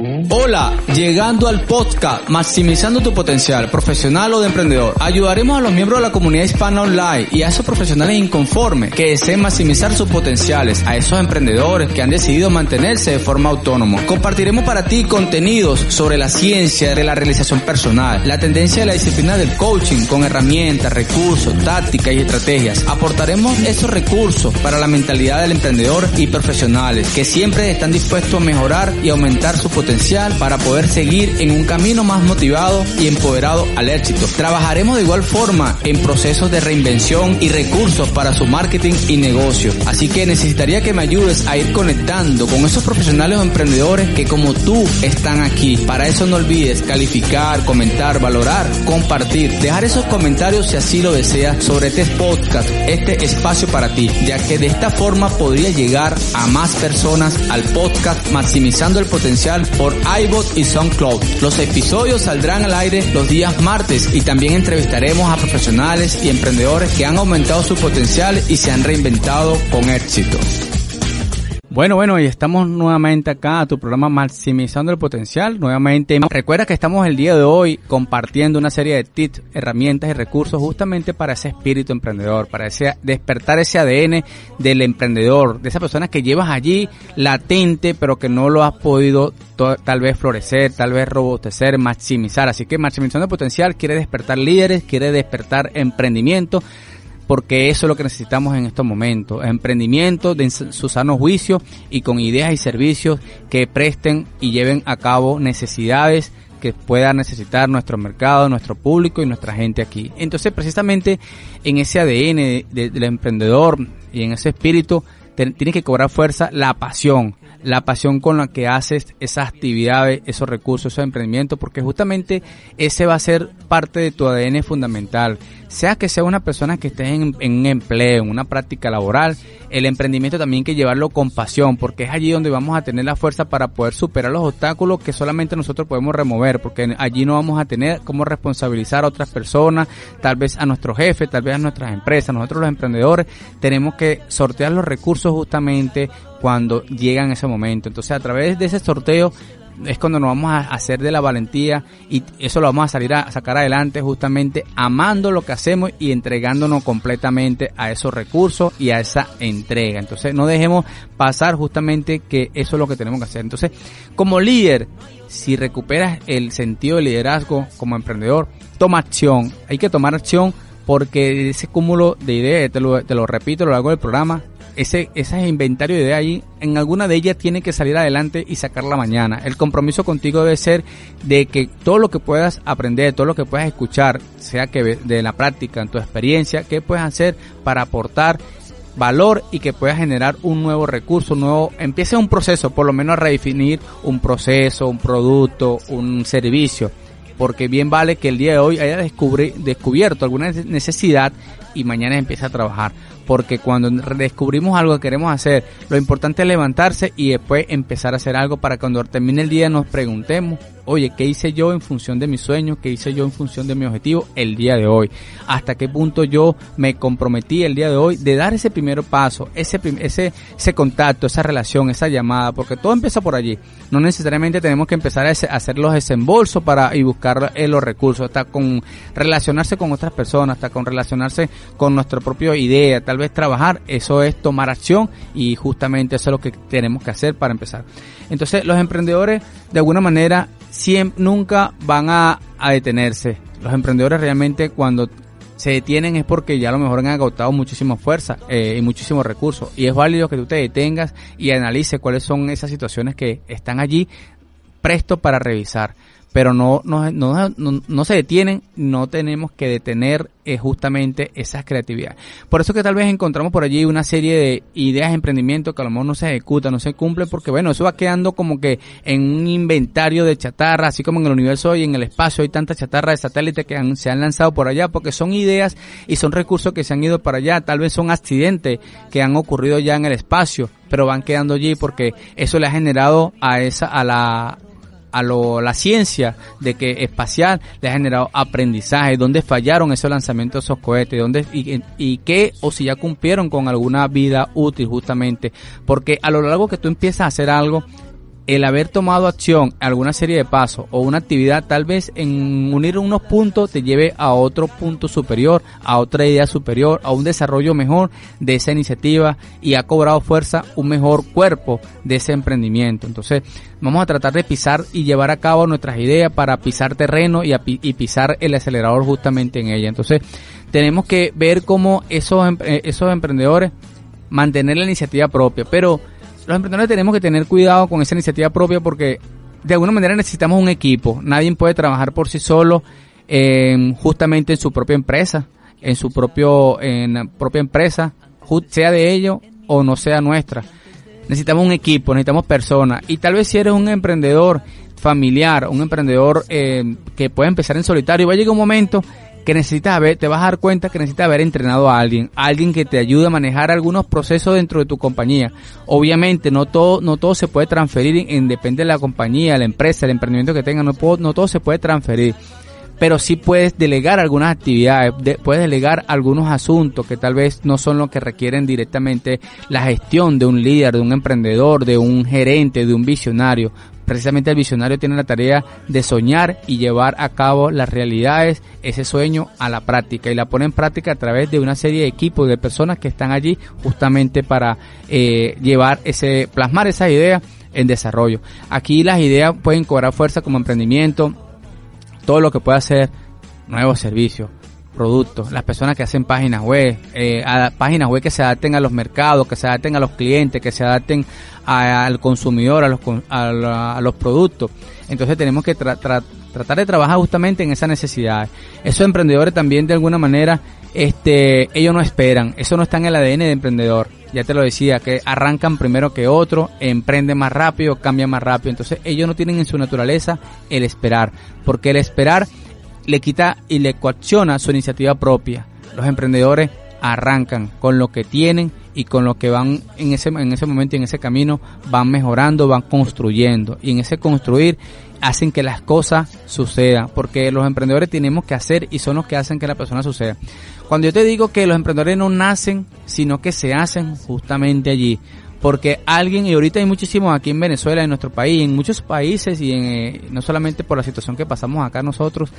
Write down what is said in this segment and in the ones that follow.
Hola, llegando al podcast Maximizando tu potencial profesional o de emprendedor. Ayudaremos a los miembros de la comunidad hispana online y a esos profesionales inconformes que deseen maximizar sus potenciales, a esos emprendedores que han decidido mantenerse de forma autónoma. Compartiremos para ti contenidos sobre la ciencia de la realización personal, la tendencia de la disciplina del coaching con herramientas, recursos, tácticas y estrategias. Aportaremos esos recursos para la mentalidad del emprendedor y profesionales que siempre están dispuestos a mejorar y aumentar su potencial para poder seguir en un camino más motivado y empoderado al éxito. Trabajaremos de igual forma en procesos de reinvención y recursos para su marketing y negocio. Así que necesitaría que me ayudes a ir conectando con esos profesionales o emprendedores que como tú están aquí. Para eso no olvides calificar, comentar, valorar, compartir, dejar esos comentarios si así lo deseas sobre este podcast, este espacio para ti, ya que de esta forma podría llegar a más personas al podcast maximizando el potencial por iBot y SoundCloud. Los episodios saldrán al aire los días martes y también entrevistaremos a profesionales y emprendedores que han aumentado su potencial y se han reinventado con éxito. Bueno, bueno, y estamos nuevamente acá a tu programa Maximizando el Potencial. Nuevamente, recuerda que estamos el día de hoy compartiendo una serie de tips, herramientas y recursos justamente para ese espíritu emprendedor, para ese, despertar ese ADN del emprendedor, de esa persona que llevas allí latente, pero que no lo has podido tal vez florecer, tal vez robustecer, maximizar. Así que Maximizando el Potencial quiere despertar líderes, quiere despertar emprendimiento porque eso es lo que necesitamos en estos momentos. Emprendimiento de su sano juicio y con ideas y servicios que presten y lleven a cabo necesidades que pueda necesitar nuestro mercado, nuestro público y nuestra gente aquí. Entonces, precisamente en ese ADN del emprendedor y en ese espíritu, tiene que cobrar fuerza la pasión, la pasión con la que haces esas actividades, esos recursos, esos emprendimientos, porque justamente ese va a ser parte de tu ADN fundamental sea que sea una persona que esté en, un empleo, en una práctica laboral, el emprendimiento también hay que llevarlo con pasión, porque es allí donde vamos a tener la fuerza para poder superar los obstáculos que solamente nosotros podemos remover, porque allí no vamos a tener cómo responsabilizar a otras personas, tal vez a nuestro jefe, tal vez a nuestras empresas, nosotros los emprendedores tenemos que sortear los recursos justamente cuando llegan ese momento. Entonces a través de ese sorteo es cuando nos vamos a hacer de la valentía y eso lo vamos a salir a sacar adelante justamente amando lo que hacemos y entregándonos completamente a esos recursos y a esa entrega. Entonces no dejemos pasar justamente que eso es lo que tenemos que hacer. Entonces, como líder, si recuperas el sentido de liderazgo como emprendedor, toma acción. Hay que tomar acción porque ese cúmulo de ideas, te lo, te lo repito a lo largo del programa, ese, ese inventario de ideas ahí, en alguna de ellas tiene que salir adelante y sacarla mañana. El compromiso contigo debe ser de que todo lo que puedas aprender, todo lo que puedas escuchar, sea que de la práctica, en tu experiencia, qué puedes hacer para aportar valor y que puedas generar un nuevo recurso, un nuevo, empiece un proceso, por lo menos a redefinir un proceso, un producto, un servicio porque bien vale que el día de hoy haya descubierto alguna necesidad y mañana empiece a trabajar. Porque cuando descubrimos algo que queremos hacer, lo importante es levantarse y después empezar a hacer algo para cuando termine el día nos preguntemos, oye, ¿qué hice yo en función de mis sueños? ¿Qué hice yo en función de mi objetivo el día de hoy? ¿Hasta qué punto yo me comprometí el día de hoy de dar ese primer paso, ese, ese, ese contacto, esa relación, esa llamada? Porque todo empieza por allí. No necesariamente tenemos que empezar a hacer los desembolsos para y buscar eh, los recursos, hasta con relacionarse con otras personas, hasta con relacionarse con nuestra propia idea, tal vez trabajar, eso es tomar acción y justamente eso es lo que tenemos que hacer para empezar. Entonces los emprendedores de alguna manera siempre, nunca van a, detenerse. Los emprendedores realmente cuando se detienen es porque ya a lo mejor han agotado muchísima fuerza eh, y muchísimos recursos. Y es válido que tú te detengas y analices cuáles son esas situaciones que están allí presto para revisar pero no, no, no, no, se detienen, no tenemos que detener eh, justamente esa creatividad. Por eso que tal vez encontramos por allí una serie de ideas de emprendimiento que a lo mejor no se ejecutan, no se cumple, porque bueno, eso va quedando como que en un inventario de chatarra, así como en el universo y en el espacio hay tanta chatarra de satélite que se han lanzado por allá, porque son ideas y son recursos que se han ido para allá, tal vez son accidentes que han ocurrido ya en el espacio, pero van quedando allí porque eso le ha generado a esa, a la, a lo, la ciencia de que espacial le ha generado aprendizaje, dónde fallaron esos lanzamientos esos cohetes, dónde, y, y qué, o si ya cumplieron con alguna vida útil justamente, porque a lo largo que tú empiezas a hacer algo, el haber tomado acción, alguna serie de pasos o una actividad, tal vez en unir unos puntos te lleve a otro punto superior, a otra idea superior, a un desarrollo mejor de esa iniciativa y ha cobrado fuerza un mejor cuerpo de ese emprendimiento. Entonces, vamos a tratar de pisar y llevar a cabo nuestras ideas para pisar terreno y, y pisar el acelerador justamente en ella. Entonces, tenemos que ver cómo esos, eh, esos emprendedores mantener la iniciativa propia, pero los emprendedores tenemos que tener cuidado con esa iniciativa propia porque de alguna manera necesitamos un equipo. Nadie puede trabajar por sí solo justamente en su propia empresa, en su propio en la propia empresa, sea de ellos o no sea nuestra. Necesitamos un equipo, necesitamos personas y tal vez si eres un emprendedor familiar, un emprendedor eh, que puede empezar en solitario, va a llegar un momento que necesitas haber, te vas a dar cuenta que necesitas haber entrenado a alguien, alguien que te ayude a manejar algunos procesos dentro de tu compañía. Obviamente no todo, no todo se puede transferir en, depende de la compañía, la empresa, el emprendimiento que tenga, no, no todo se puede transferir. Pero sí puedes delegar algunas actividades, puedes delegar algunos asuntos que tal vez no son los que requieren directamente la gestión de un líder, de un emprendedor, de un gerente, de un visionario precisamente el visionario tiene la tarea de soñar y llevar a cabo las realidades, ese sueño a la práctica y la pone en práctica a través de una serie de equipos de personas que están allí justamente para eh, llevar ese, plasmar esas ideas en desarrollo. Aquí las ideas pueden cobrar fuerza como emprendimiento, todo lo que pueda ser nuevos servicios, productos, las personas que hacen páginas web, eh, páginas web que se adapten a los mercados, que se adapten a los clientes, que se adapten al consumidor, a los, a, los productos. Entonces tenemos que tratar de trabajar justamente en esas necesidades. Esos emprendedores también de alguna manera, este, ellos no esperan, eso no está en el ADN de emprendedor. Ya te lo decía, que arrancan primero que otro, emprenden más rápido, cambian más rápido. Entonces ellos no tienen en su naturaleza el esperar, porque el esperar le quita y le coacciona su iniciativa propia. Los emprendedores arrancan con lo que tienen y con lo que van en ese, en ese momento y en ese camino van mejorando, van construyendo y en ese construir hacen que las cosas sucedan porque los emprendedores tenemos que hacer y son los que hacen que la persona suceda. Cuando yo te digo que los emprendedores no nacen sino que se hacen justamente allí porque alguien, y ahorita hay muchísimos aquí en Venezuela, en nuestro país, en muchos países y en, eh, no solamente por la situación que pasamos acá nosotros,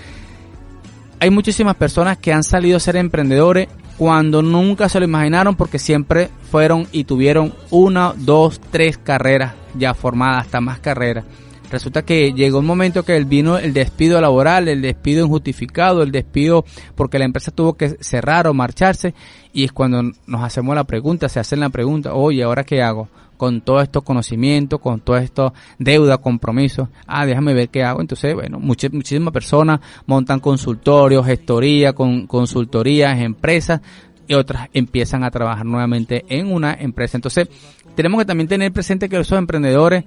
hay muchísimas personas que han salido a ser emprendedores cuando nunca se lo imaginaron porque siempre fueron y tuvieron una, dos, tres carreras ya formadas, hasta más carreras. Resulta que llegó un momento que vino el despido laboral, el despido injustificado, el despido porque la empresa tuvo que cerrar o marcharse y es cuando nos hacemos la pregunta, se hacen la pregunta, oye, ¿ahora qué hago? con todos estos conocimientos, con todo esto deuda, compromiso. Ah, déjame ver qué hago. Entonces, bueno, muchísimas personas montan consultorios, gestoría, con consultorías, empresas y otras empiezan a trabajar nuevamente en una empresa. Entonces, tenemos que también tener presente que esos emprendedores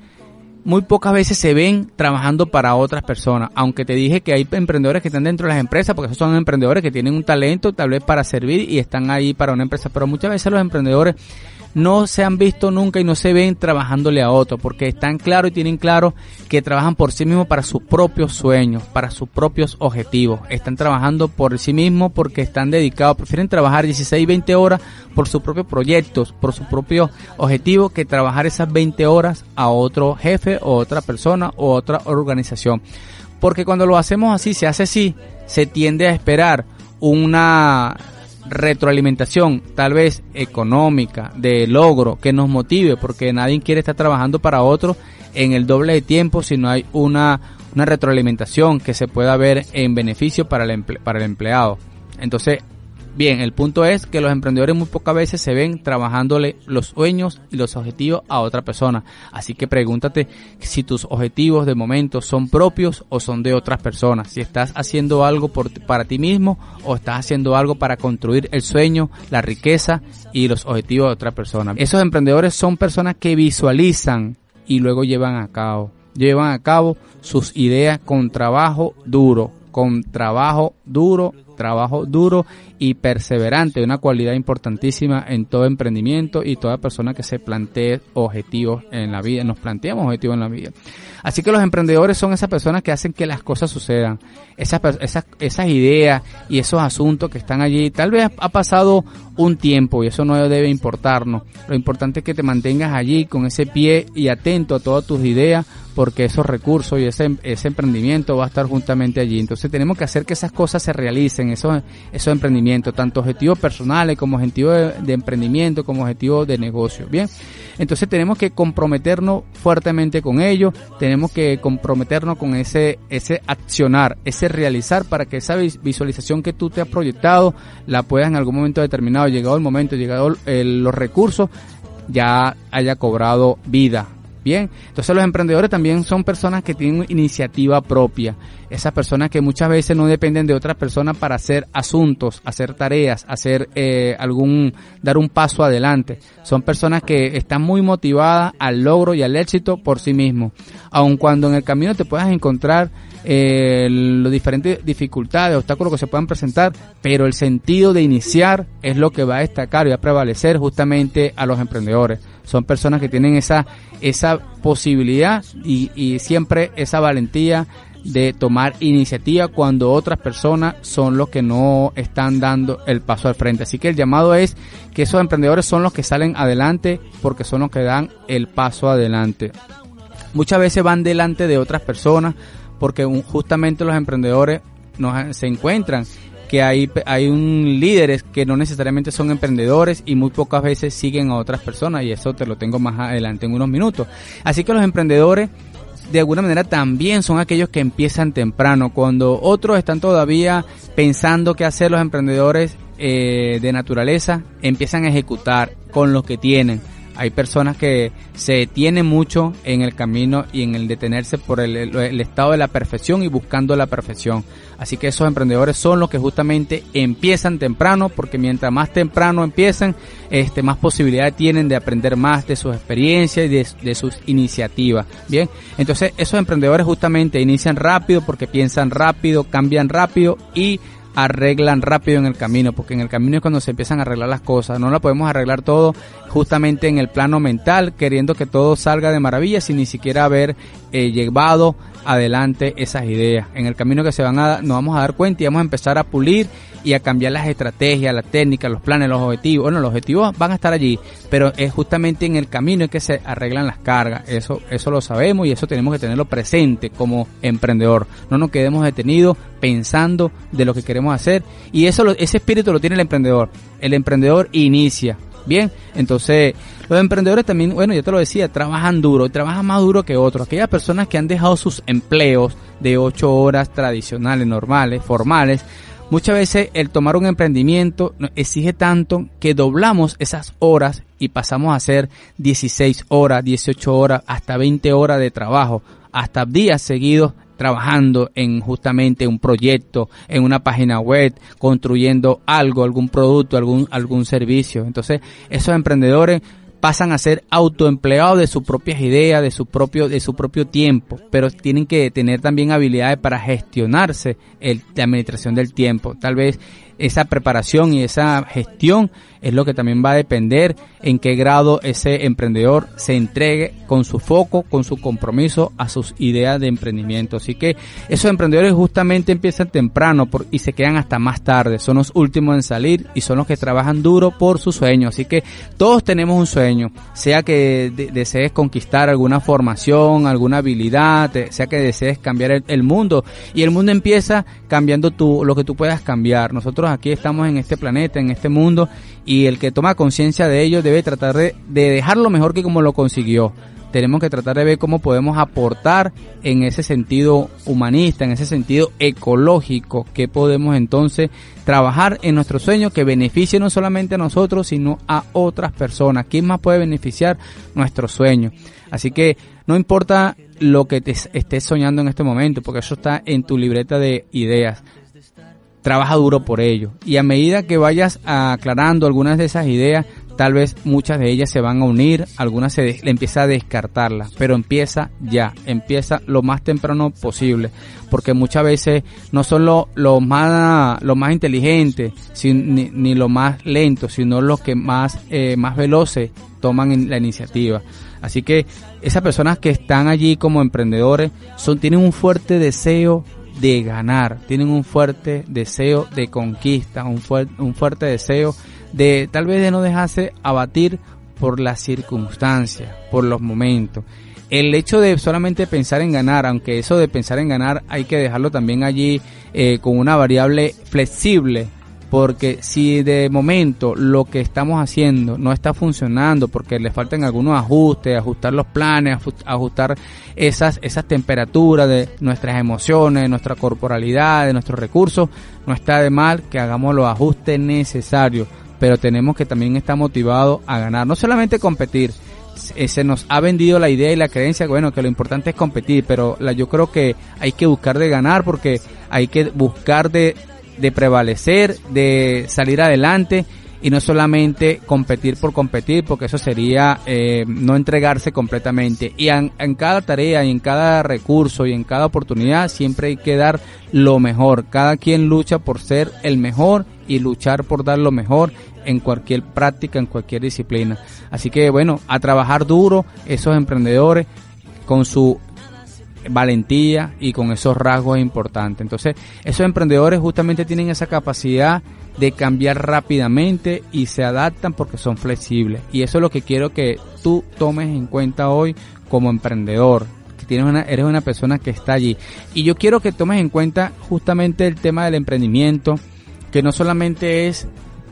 muy pocas veces se ven trabajando para otras personas. Aunque te dije que hay emprendedores que están dentro de las empresas, porque esos son emprendedores que tienen un talento tal vez para servir y están ahí para una empresa. Pero muchas veces los emprendedores no se han visto nunca y no se ven trabajándole a otro, porque están claros y tienen claro que trabajan por sí mismos para sus propios sueños, para sus propios objetivos. Están trabajando por sí mismos porque están dedicados, prefieren trabajar 16, 20 horas por sus propios proyectos, por su propio objetivo, que trabajar esas 20 horas a otro jefe o otra persona o otra organización. Porque cuando lo hacemos así, se hace así, se tiende a esperar una retroalimentación, tal vez económica, de logro, que nos motive, porque nadie quiere estar trabajando para otro en el doble de tiempo si no hay una, una retroalimentación que se pueda ver en beneficio para el, para el empleado. Entonces, Bien, el punto es que los emprendedores muy pocas veces se ven trabajándole los sueños y los objetivos a otra persona. Así que pregúntate si tus objetivos de momento son propios o son de otras personas. Si estás haciendo algo por, para ti mismo o estás haciendo algo para construir el sueño, la riqueza y los objetivos de otra persona. Esos emprendedores son personas que visualizan y luego llevan a cabo. Llevan a cabo sus ideas con trabajo duro, con trabajo duro trabajo duro y perseverante, una cualidad importantísima en todo emprendimiento y toda persona que se plantee objetivos en la vida, nos planteamos objetivos en la vida. Así que los emprendedores son esas personas que hacen que las cosas sucedan, esas, esas, esas ideas y esos asuntos que están allí. Tal vez ha pasado un tiempo y eso no debe importarnos. Lo importante es que te mantengas allí con ese pie y atento a todas tus ideas porque esos recursos y ese, ese emprendimiento va a estar juntamente allí. Entonces tenemos que hacer que esas cosas se realicen, esos, esos emprendimientos, tanto objetivos personales como objetivos de, emprendimiento, como objetivos de negocio. Bien, entonces tenemos que comprometernos fuertemente con ello, tenemos que comprometernos con ese, ese accionar, ese realizar para que esa visualización que tú te has proyectado la puedas en algún momento determinado, llegado el momento, llegado los recursos, ya haya cobrado vida, Bien, entonces los emprendedores también son personas que tienen iniciativa propia. Esas personas que muchas veces no dependen de otras personas para hacer asuntos, hacer tareas, hacer eh, algún, dar un paso adelante. Son personas que están muy motivadas al logro y al éxito por sí mismos. Aun cuando en el camino te puedas encontrar eh, las diferentes dificultades, obstáculos que se puedan presentar, pero el sentido de iniciar es lo que va a destacar y va a prevalecer justamente a los emprendedores. Son personas que tienen esa, esa posibilidad y, y siempre esa valentía de tomar iniciativa cuando otras personas son los que no están dando el paso al frente. Así que el llamado es que esos emprendedores son los que salen adelante porque son los que dan el paso adelante. Muchas veces van delante de otras personas porque justamente los emprendedores nos, se encuentran que hay, hay un líderes que no necesariamente son emprendedores y muy pocas veces siguen a otras personas y eso te lo tengo más adelante en unos minutos. Así que los emprendedores de alguna manera también son aquellos que empiezan temprano, cuando otros están todavía pensando qué hacer los emprendedores eh, de naturaleza, empiezan a ejecutar con lo que tienen hay personas que se detienen mucho en el camino y en el detenerse por el, estado de la perfección y buscando la perfección. Así que esos emprendedores son los que justamente empiezan temprano, porque mientras más temprano empiezan, este, más posibilidades tienen de aprender más de sus experiencias y de, de sus iniciativas. Bien, entonces esos emprendedores justamente inician rápido porque piensan rápido, cambian rápido y arreglan rápido en el camino, porque en el camino es cuando se empiezan a arreglar las cosas. No la podemos arreglar todo justamente en el plano mental, queriendo que todo salga de maravilla sin ni siquiera haber eh, llevado adelante esas ideas. En el camino que se van a, nos vamos a dar cuenta y vamos a empezar a pulir y a cambiar las estrategias, las técnicas, los planes, los objetivos. Bueno, los objetivos van a estar allí, pero es justamente en el camino en que se arreglan las cargas. Eso, eso lo sabemos y eso tenemos que tenerlo presente como emprendedor. No nos quedemos detenidos pensando de lo que queremos hacer y eso, ese espíritu lo tiene el emprendedor. El emprendedor inicia. Bien, entonces los emprendedores también, bueno, ya te lo decía, trabajan duro, trabajan más duro que otros. Aquellas personas que han dejado sus empleos de ocho horas tradicionales, normales, formales, Muchas veces el tomar un emprendimiento exige tanto que doblamos esas horas y pasamos a hacer 16 horas, 18 horas, hasta 20 horas de trabajo, hasta días seguidos trabajando en justamente un proyecto, en una página web, construyendo algo, algún producto, algún, algún servicio. Entonces, esos emprendedores pasan a ser autoempleados de sus propias ideas, de su propio, de su propio tiempo, pero tienen que tener también habilidades para gestionarse el, la administración del tiempo. Tal vez esa preparación y esa gestión es lo que también va a depender en qué grado ese emprendedor se entregue con su foco, con su compromiso a sus ideas de emprendimiento. Así que esos emprendedores justamente empiezan temprano y se quedan hasta más tarde. Son los últimos en salir y son los que trabajan duro por su sueño. Así que todos tenemos un sueño, sea que desees conquistar alguna formación, alguna habilidad, sea que desees cambiar el, el mundo y el mundo empieza cambiando tu, lo que tú puedas cambiar. Nosotros aquí estamos en este planeta, en este mundo, y el que toma conciencia de ello debe tratar de, de dejarlo mejor que como lo consiguió. Tenemos que tratar de ver cómo podemos aportar en ese sentido humanista, en ese sentido ecológico, que podemos entonces trabajar en nuestro sueño que beneficie no solamente a nosotros, sino a otras personas. ¿Quién más puede beneficiar nuestro sueño? Así que no importa lo que te estés soñando en este momento, porque eso está en tu libreta de ideas trabaja duro por ello. Y a medida que vayas aclarando algunas de esas ideas, tal vez muchas de ellas se van a unir, algunas se empieza a descartarla, pero empieza ya, empieza lo más temprano posible, porque muchas veces no son los lo más, lo más inteligentes, ni, ni lo más lento, sino los que más, eh, más veloces toman la iniciativa. Así que esas personas que están allí como emprendedores son, tienen un fuerte deseo de ganar, tienen un fuerte deseo de conquista, un, un fuerte deseo de tal vez de no dejarse abatir por las circunstancias, por los momentos. El hecho de solamente pensar en ganar, aunque eso de pensar en ganar hay que dejarlo también allí eh, con una variable flexible, porque si de momento lo que estamos haciendo no está funcionando porque le faltan algunos ajustes, ajustar los planes, ajustar esas, esas temperaturas de nuestras emociones, de nuestra corporalidad, de nuestros recursos, no está de mal que hagamos los ajustes necesarios, pero tenemos que también estar motivados a ganar, no solamente competir, se nos ha vendido la idea y la creencia, bueno, que lo importante es competir, pero yo creo que hay que buscar de ganar porque hay que buscar de de prevalecer, de salir adelante y no solamente competir por competir, porque eso sería eh, no entregarse completamente. Y en, cada tarea y en cada recurso y en cada oportunidad siempre hay que dar lo mejor. Cada quien lucha por ser el mejor y luchar por dar lo mejor en cualquier práctica, en cualquier disciplina. Así que bueno, a trabajar duro esos emprendedores con su valentía y con esos rasgos importantes. Entonces, esos emprendedores justamente tienen esa capacidad de cambiar rápidamente y se adaptan porque son flexibles. Y eso es lo que quiero que tú tomes en cuenta hoy como emprendedor. Que tienes una, eres una persona que está allí. Y yo quiero que tomes en cuenta justamente el tema del emprendimiento, que no solamente es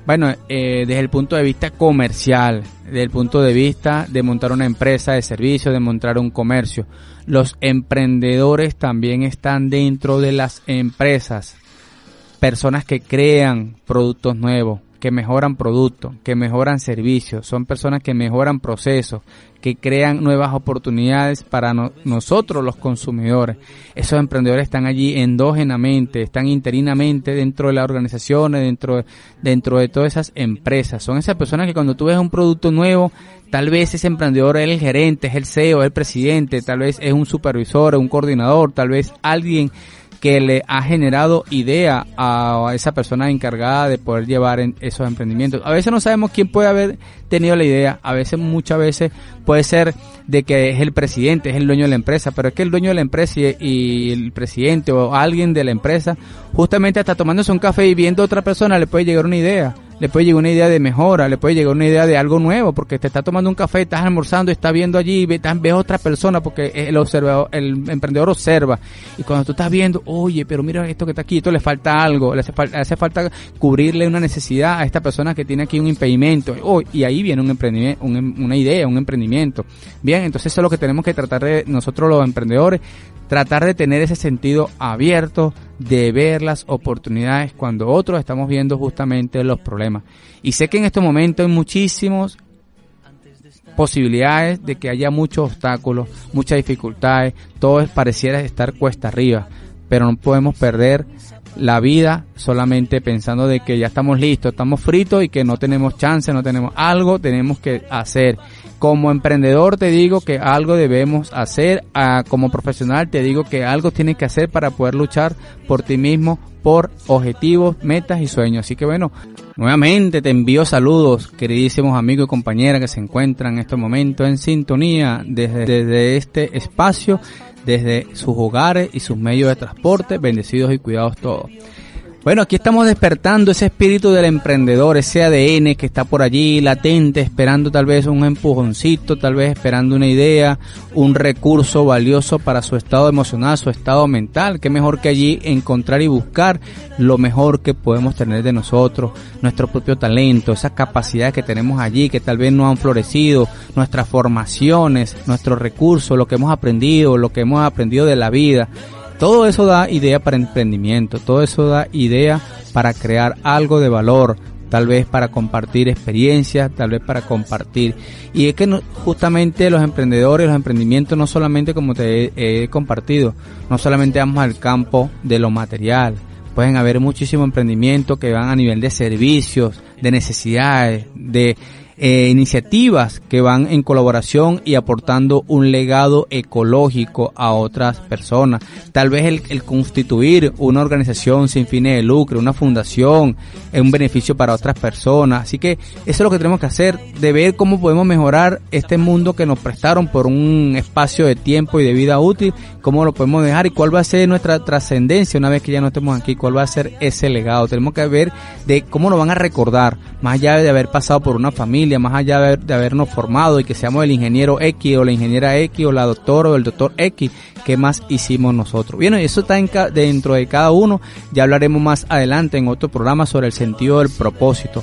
bueno, eh, desde el punto de vista comercial, desde el punto de vista de montar una empresa de servicio, de montar un comercio, los emprendedores también están dentro de las empresas. Personas que crean productos nuevos, que mejoran productos, que mejoran servicios, son personas que mejoran procesos, que crean nuevas oportunidades para nosotros los consumidores. Esos emprendedores están allí endógenamente, están interinamente dentro de las organizaciones, dentro, dentro de todas esas empresas. Son esas personas que cuando tú ves un producto nuevo, tal vez ese emprendedor es el gerente, es el CEO, es el presidente, tal vez es un supervisor, un coordinador, tal vez alguien que le ha generado idea a esa persona encargada de poder llevar en esos emprendimientos. A veces no sabemos quién puede haber tenido la idea, a veces, muchas veces puede ser de que es el presidente, es el dueño de la empresa, pero es que el dueño de la empresa y, el presidente o alguien de la empresa, justamente hasta tomándose un café y viendo a otra persona le puede llegar una idea le puede llegar una idea de mejora, le puede llegar una idea de algo nuevo, porque te está tomando un café, estás almorzando, estás viendo allí, ves, ves otra persona, porque el observador, el emprendedor observa, y cuando tú estás viendo, oye, pero mira esto que está aquí, esto le falta algo, le hace, hace falta cubrirle una necesidad a esta persona que tiene aquí un impedimento, oh, y ahí viene un emprendimiento, una idea, un emprendimiento. Bien, entonces eso es lo que tenemos que tratar de nosotros los emprendedores, tratar de tener ese sentido abierto de ver las oportunidades cuando otros estamos viendo justamente los problemas. Y sé que en este momento hay muchísimos posibilidades de que haya muchos obstáculos, muchas dificultades, todo pareciera estar cuesta arriba, pero no podemos perder la vida solamente pensando de que ya estamos listos, estamos fritos y que no tenemos chance, no tenemos algo, tenemos que hacer como emprendedor te digo que algo debemos hacer, como profesional te digo que algo tienes que hacer para poder luchar por ti mismo, por objetivos, metas y sueños. Así que bueno, nuevamente te envío saludos, queridísimos amigos y compañeras que se encuentran en este momento en sintonía desde, desde este espacio, desde sus hogares y sus medios de transporte, bendecidos y cuidados todos. Bueno, aquí estamos despertando ese espíritu del emprendedor, ese ADN que está por allí latente, esperando tal vez un empujoncito, tal vez esperando una idea, un recurso valioso para su estado emocional, su estado mental. Qué mejor que allí encontrar y buscar lo mejor que podemos tener de nosotros, nuestro propio talento, esas capacidades que tenemos allí que tal vez no han florecido, nuestras formaciones, nuestros recursos, lo que hemos aprendido, lo que hemos aprendido de la vida todo eso da idea para emprendimiento, todo eso da idea para crear algo de valor, tal vez para compartir experiencias, tal vez para compartir. Y es que justamente los emprendedores, los emprendimientos, no solamente como te he, compartido, no solamente vamos al campo de lo material, pueden haber muchísimos emprendimientos que van a nivel de servicios, de necesidades, de eh, iniciativas que van en colaboración y aportando un legado ecológico a otras personas. Tal vez el, el constituir una organización sin fines de lucro, una fundación, es un beneficio para otras personas. Así que eso es lo que tenemos que hacer, de ver cómo podemos mejorar este mundo que nos prestaron por un espacio de tiempo y de vida útil, cómo lo podemos dejar y cuál va a ser nuestra trascendencia una vez que ya no estemos aquí, cuál va a ser ese legado. Tenemos que ver de cómo nos van a recordar, más allá de haber pasado por una familia, más allá de, habernos formado y que seamos el ingeniero X o la ingeniera X o la doctora o el doctor X, ¿qué más hicimos nosotros? Bien, eso está dentro de cada uno, ya hablaremos más adelante en otro programa sobre el sentido del propósito.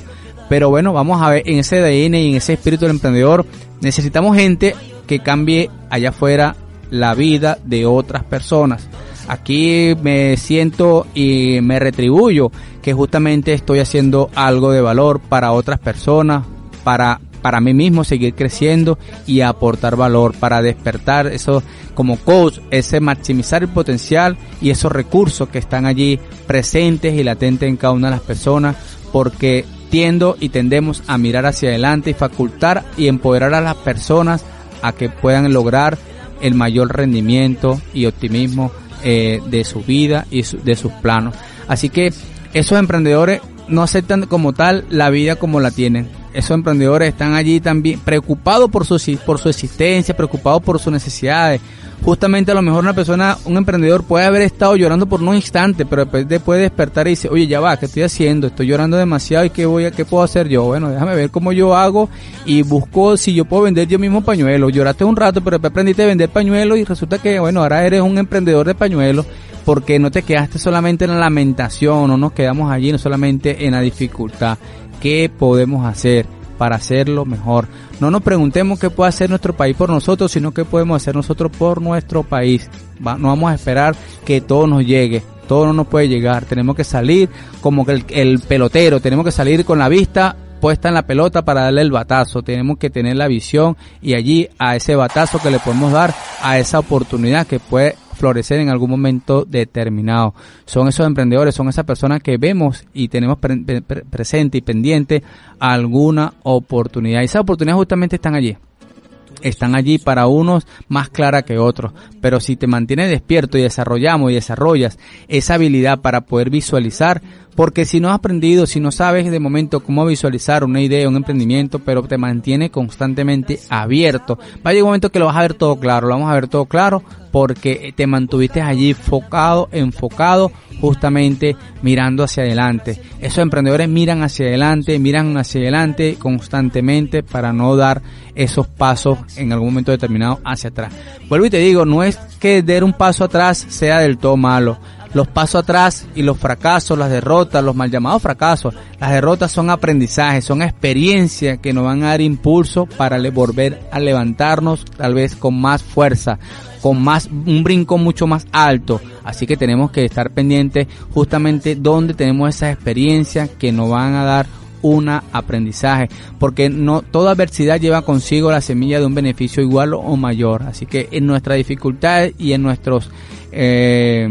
Pero bueno, vamos a ver en ese ADN y en ese espíritu del emprendedor, necesitamos gente que cambie allá afuera la vida de otras personas. Aquí me siento y me retribuyo que justamente estoy haciendo algo de valor para otras personas, para para mí mismo seguir creciendo y aportar valor para despertar eso como coach, ese maximizar el potencial y esos recursos que están allí presentes y latentes en cada una de las personas porque tiendo y tendemos a mirar hacia adelante y facultar y empoderar a las personas a que puedan lograr el mayor rendimiento y optimismo eh, de su vida y de sus planos. Así que esos emprendedores no aceptan como tal la vida como la tienen. Esos emprendedores están allí también preocupados por su, por su existencia, preocupados por sus necesidades, justamente a lo mejor una persona, un emprendedor puede haber estado llorando por unos instantes, pero después puede despertar y dice, oye, ya va, ¿qué estoy haciendo? Estoy llorando demasiado y ¿qué voy a, qué puedo hacer yo? Bueno, déjame ver cómo yo hago y busco si yo puedo vender yo mismo pañuelos. Lloraste un rato, pero después aprendiste a vender pañuelos y resulta que, bueno, ahora eres un emprendedor de pañuelos porque no te quedaste solamente en la lamentación, no nos quedamos allí, no solamente en la dificultad. ¿Qué podemos hacer? para hacerlo mejor. No nos preguntemos qué puede hacer nuestro país por nosotros, sino qué podemos hacer nosotros por nuestro país. no vamos a esperar que todo nos llegue. Todo no nos puede llegar. Tenemos que salir como que el, pelotero. Tenemos que salir con la vista puesta en la pelota para darle el batazo. Tenemos que tener la visión y allí a ese batazo que le podemos dar a esa oportunidad que puede florecer en algún momento determinado. Son esos emprendedores, son esas personas que vemos y tenemos presente y pendiente alguna oportunidad. Y esas oportunidades justamente están allí están allí para unos más clara que otros. Pero si te mantienes despierto y desarrollamos y desarrollas esa habilidad para poder visualizar, porque si no has aprendido, si no sabes de momento cómo visualizar una idea, un emprendimiento, pero te mantiene constantemente abierto, va a llegar un momento que lo vas a ver todo claro, lo vamos a ver todo claro porque te mantuviste allí enfocado, enfocado, justamente mirando hacia adelante. Esos emprendedores miran hacia adelante, miran hacia adelante constantemente para no dar esos pasos en algún momento determinado hacia atrás. Vuelvo y te digo, no es que dar un paso atrás sea del todo malo los pasos atrás y los fracasos, las derrotas, los mal llamados fracasos, las derrotas son aprendizajes, son experiencias que nos van a dar impulso para volver a levantarnos tal vez con más fuerza, con más, un brinco mucho más alto. Así que tenemos que estar pendientes justamente donde tenemos esas experiencias que nos van a dar un aprendizaje, porque no toda adversidad lleva consigo la semilla de un beneficio igual o mayor. Así que en nuestras dificultades y en nuestros eh,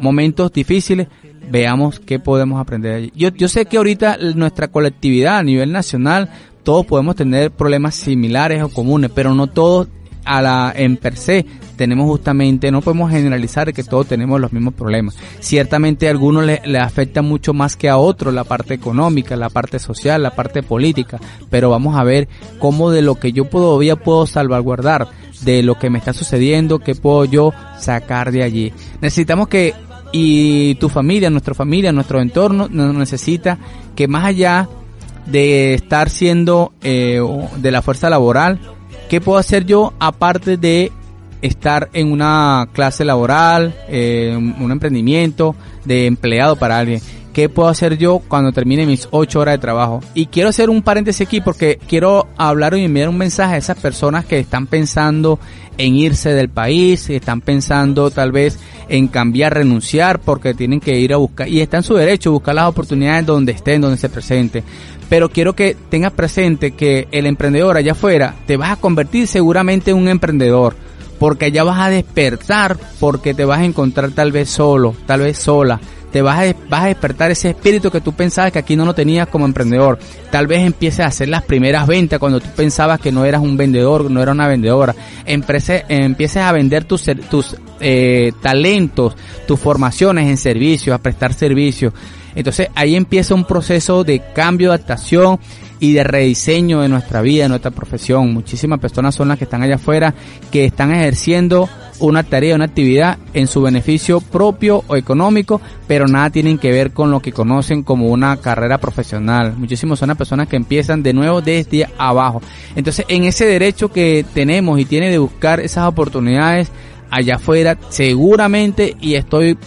momentos difíciles, veamos qué podemos aprender allí. Yo, yo sé que ahorita nuestra colectividad a nivel nacional, todos podemos tener problemas similares o comunes, pero no todos a la en per se tenemos justamente, no podemos generalizar que todos tenemos los mismos problemas. Ciertamente a algunos le, le afecta mucho más que a otros la parte económica, la parte social, la parte política, pero vamos a ver cómo de lo que yo todavía puedo salvaguardar, de lo que me está sucediendo, qué puedo yo sacar de allí. Necesitamos que y tu familia, nuestra familia, nuestro entorno nos necesita que más allá de estar siendo eh, de la fuerza laboral, ¿qué puedo hacer yo aparte de estar en una clase laboral, eh, un emprendimiento de empleado para alguien? ¿Qué puedo hacer yo cuando termine mis ocho horas de trabajo? Y quiero hacer un paréntesis aquí porque quiero hablar y enviar un mensaje a esas personas que están pensando en irse del país, están pensando tal vez en cambiar, renunciar porque tienen que ir a buscar, y está en su derecho buscar las oportunidades donde estén, donde se presenten. Pero quiero que tengas presente que el emprendedor allá afuera te vas a convertir seguramente en un emprendedor porque allá vas a despertar porque te vas a encontrar tal vez solo, tal vez sola, te vas a, vas a despertar ese espíritu que tú pensabas que aquí no lo tenías como emprendedor. Tal vez empieces a hacer las primeras ventas cuando tú pensabas que no eras un vendedor, no era una vendedora. empieces a vender tus, tus eh, talentos, tus formaciones en servicios, a prestar servicios. Entonces ahí empieza un proceso de cambio, adaptación y de rediseño de nuestra vida, de nuestra profesión. Muchísimas personas son las que están allá afuera que están ejerciendo una tarea, una actividad en su beneficio propio o económico, pero nada tienen que ver con lo que conocen como una carrera profesional. Muchísimos son las personas que empiezan de nuevo desde abajo. Entonces, en ese derecho que tenemos y tiene de buscar esas oportunidades allá afuera, seguramente, y estoy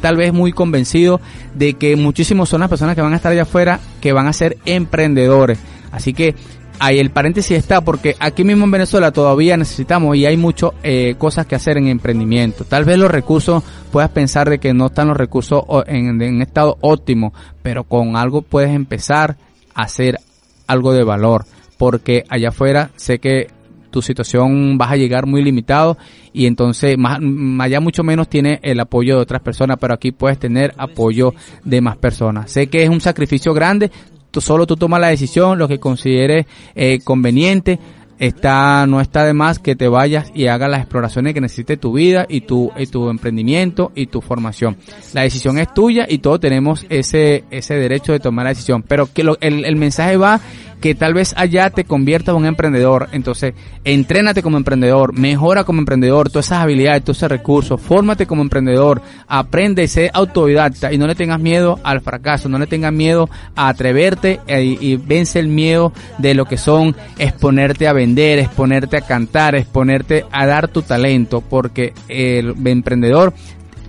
tal vez muy convencido de que muchísimos son las personas que van a estar allá afuera que van a ser emprendedores. Así que ahí el paréntesis está porque aquí mismo en Venezuela todavía necesitamos y hay muchas eh, cosas que hacer en emprendimiento. Tal vez los recursos, puedas pensar de que no están los recursos en, en estado óptimo, pero con algo puedes empezar a hacer algo de valor. Porque allá afuera sé que tu situación vas a llegar muy limitado y entonces más, allá mucho menos tiene el apoyo de otras personas, pero aquí puedes tener apoyo de más personas. Sé que es un sacrificio grande, solo tú tomas la decisión, lo que consideres eh, conveniente, está, no está de más que te vayas y hagas las exploraciones que necesite tu vida y tu, y tu emprendimiento y tu formación. La decisión es tuya y todos tenemos ese, ese derecho de tomar la decisión. Pero que lo, el, el mensaje va que tal vez allá te conviertas en un emprendedor. Entonces, entrénate como emprendedor, mejora como emprendedor, todas esas habilidades, todos esos recursos, fórmate como emprendedor, aprende, sé autodidacta y no le tengas miedo al fracaso, no le tengas miedo a atreverte y, vence el miedo de lo que son exponerte a vender, exponerte a cantar, exponerte a dar tu talento, porque el emprendedor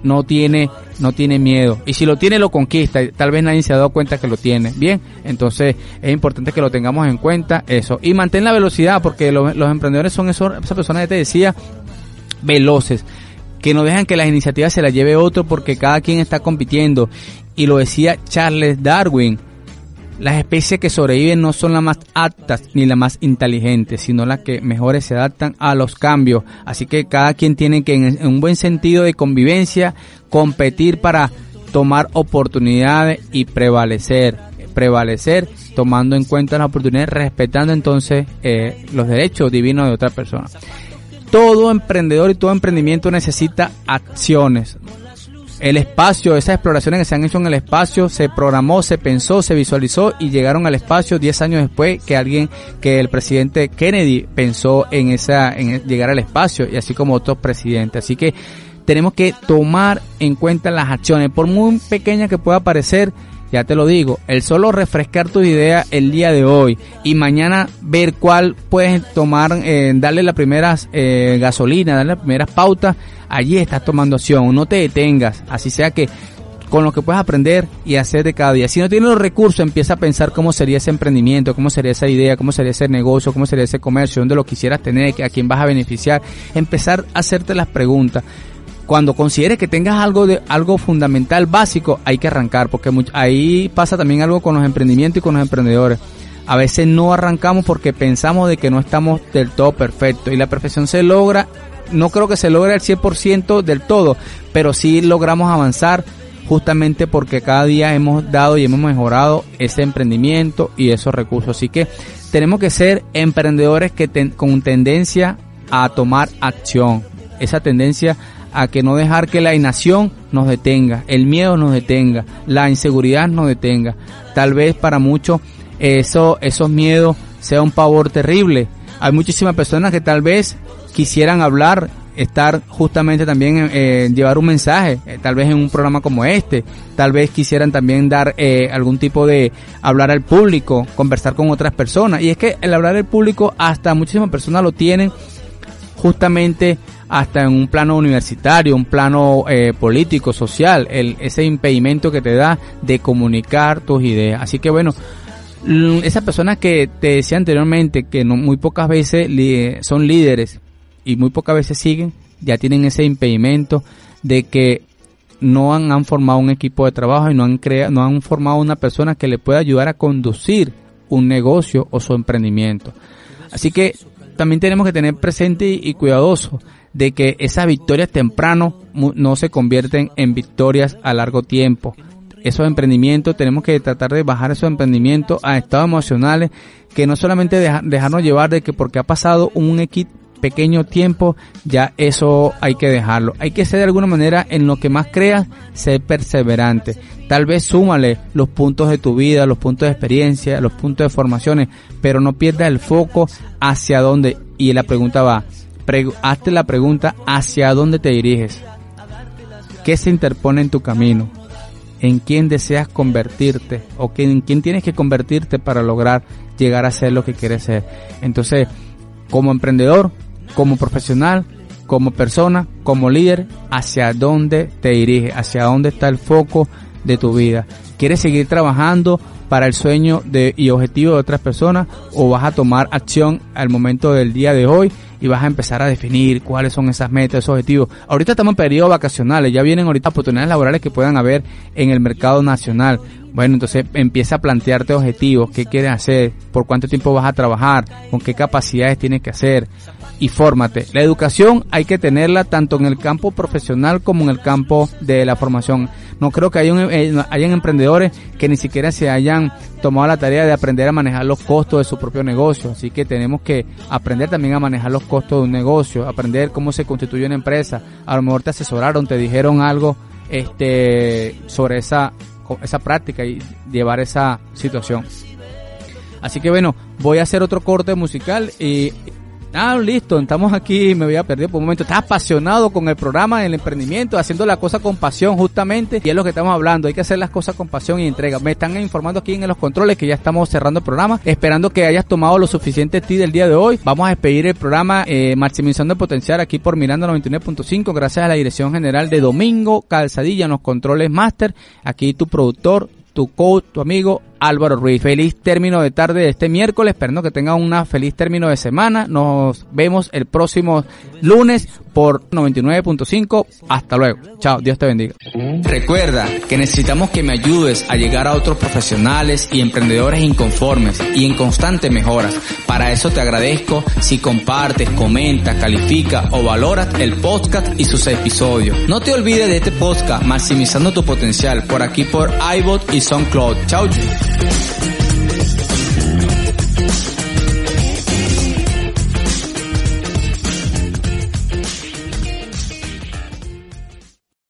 no tiene, no tiene miedo. Y si lo tiene, lo conquista. Tal vez nadie se ha dado cuenta que lo tiene. Bien, entonces es importante que lo tengamos en cuenta eso. Y mantén la velocidad, porque los emprendedores son esos, esas personas que te decía, veloces. Que no dejan que las iniciativas se las lleve otro porque cada quien está compitiendo. Y lo decía Charles Darwin las especies que sobreviven no son las más aptas ni las más inteligentes, sino las que mejores se adaptan a los cambios. Así que cada quien tiene que, en un buen sentido de convivencia, competir para tomar oportunidades y prevalecer. Prevalecer tomando en cuenta las oportunidades, respetando entonces eh, los derechos divinos de otra persona. Todo emprendedor y todo emprendimiento necesita acciones el espacio, esas exploraciones que se han hecho en el espacio, se programó, se pensó, se visualizó y llegaron al espacio 10 años después que alguien, que el presidente Kennedy pensó en esa, en llegar al espacio y así como otros presidentes. Así que tenemos que tomar en cuenta las acciones, por muy pequeñas que pueda parecer, ya te lo digo, el solo refrescar tu idea el día de hoy y mañana ver cuál puedes tomar, eh, darle las primeras eh, gasolina, darle las primeras pautas, allí estás tomando acción, no te detengas, así sea que con lo que puedes aprender y hacer de cada día. Si no tienes los recursos, empieza a pensar cómo sería ese emprendimiento, cómo sería esa idea, cómo sería ese negocio, cómo sería ese comercio, dónde lo quisieras tener, a quién vas a beneficiar. Empezar a hacerte las preguntas cuando consideres que tengas algo de algo fundamental básico, hay que arrancar, porque ahí pasa también algo con los emprendimientos y con los emprendedores. A veces no arrancamos porque pensamos de que no estamos del todo perfectos y la perfección se logra, no creo que se logre al 100% del todo, pero sí logramos avanzar justamente porque cada día hemos dado y hemos mejorado ese emprendimiento y esos recursos. Así que tenemos que ser emprendedores que con tendencia a tomar acción, esa tendencia a que no dejar que la inacción nos detenga, el miedo nos detenga, la inseguridad nos detenga. Tal vez para muchos eso, esos miedos sea un pavor terrible. Hay muchísimas personas que tal vez quisieran hablar, estar justamente también eh, llevar un mensaje, eh, tal vez en un programa como este, tal vez quisieran también dar eh, algún tipo de hablar al público, conversar con otras personas. Y es que el hablar al público hasta muchísimas personas lo tienen justamente hasta en un plano universitario, un plano eh, político, social, el, ese impedimento que te da de comunicar tus ideas. Así que bueno, esas personas que te decía anteriormente que no, muy pocas veces son líderes y muy pocas veces siguen, ya tienen ese impedimento de que no han, formado un equipo de trabajo y no han, creado, no han formado una persona que le pueda ayudar a conducir un negocio o su emprendimiento. Así que también tenemos que tener presente y cuidadoso de que esas victorias temprano no se convierten en victorias a largo tiempo. Esos emprendimientos, tenemos que tratar de bajar esos emprendimientos a estados emocionales que no solamente dejarnos llevar de que porque ha pasado un equipo pequeño tiempo, ya eso hay que dejarlo. Hay que ser de alguna manera en lo que más creas, ser perseverante. Tal vez súmale los puntos de tu vida, los puntos de experiencia, los puntos de formaciones, pero no pierdas el foco hacia dónde. Y la pregunta va, hazte la pregunta hacia dónde te diriges. ¿Qué se interpone en tu camino? ¿En quién deseas convertirte? ¿O en quién tienes que convertirte para lograr llegar a ser lo que quieres ser? Entonces, como emprendedor, como profesional, como persona, como líder, hacia dónde te diriges, hacia dónde está el foco de tu vida. ¿Quieres seguir trabajando para el sueño de, y objetivo de otras personas o vas a tomar acción al momento del día de hoy y vas a empezar a definir cuáles son esas metas, esos objetivos? Ahorita estamos en periodo vacacionales, ya vienen ahorita oportunidades laborales que puedan haber en el mercado nacional. Bueno, entonces empieza a plantearte objetivos, qué quieres hacer, por cuánto tiempo vas a trabajar, con qué capacidades tienes que hacer y fórmate. La educación hay que tenerla tanto en el campo profesional como en el campo de la formación. No creo que eh, hayan, emprendedores que ni siquiera se hayan tomado la tarea de aprender a manejar los costos de su propio negocio. Así que tenemos que aprender también a manejar los costos de un negocio, aprender cómo se constituye una empresa. A lo mejor te asesoraron, te dijeron algo este sobre esa esa práctica y llevar esa situación. Así que bueno, voy a hacer otro corte musical y Ah, listo, estamos aquí, me había perdido por un momento. Estás apasionado con el programa del emprendimiento, haciendo la cosa con pasión justamente, y es lo que estamos hablando, hay que hacer las cosas con pasión y entrega. Me están informando aquí en los controles que ya estamos cerrando el programa, esperando que hayas tomado lo suficiente ti del día de hoy. Vamos a despedir el programa eh, Maximizando el Potencial aquí por Miranda 99.5, gracias a la Dirección General de Domingo Calzadilla en los controles Master, aquí tu productor, tu coach, tu amigo Álvaro Ruiz. Feliz término de tarde de este miércoles, esperando que tengan una feliz término de semana. Nos vemos el próximo lunes por 99.5. Hasta luego. Chao, Dios te bendiga. Recuerda que necesitamos que me ayudes a llegar a otros profesionales y emprendedores inconformes y en constante mejoras. Para eso te agradezco si compartes, comentas, califica o valoras el podcast y sus episodios. No te olvides de este podcast Maximizando tu potencial por aquí por iBot y SoundCloud. Chao. Thank you.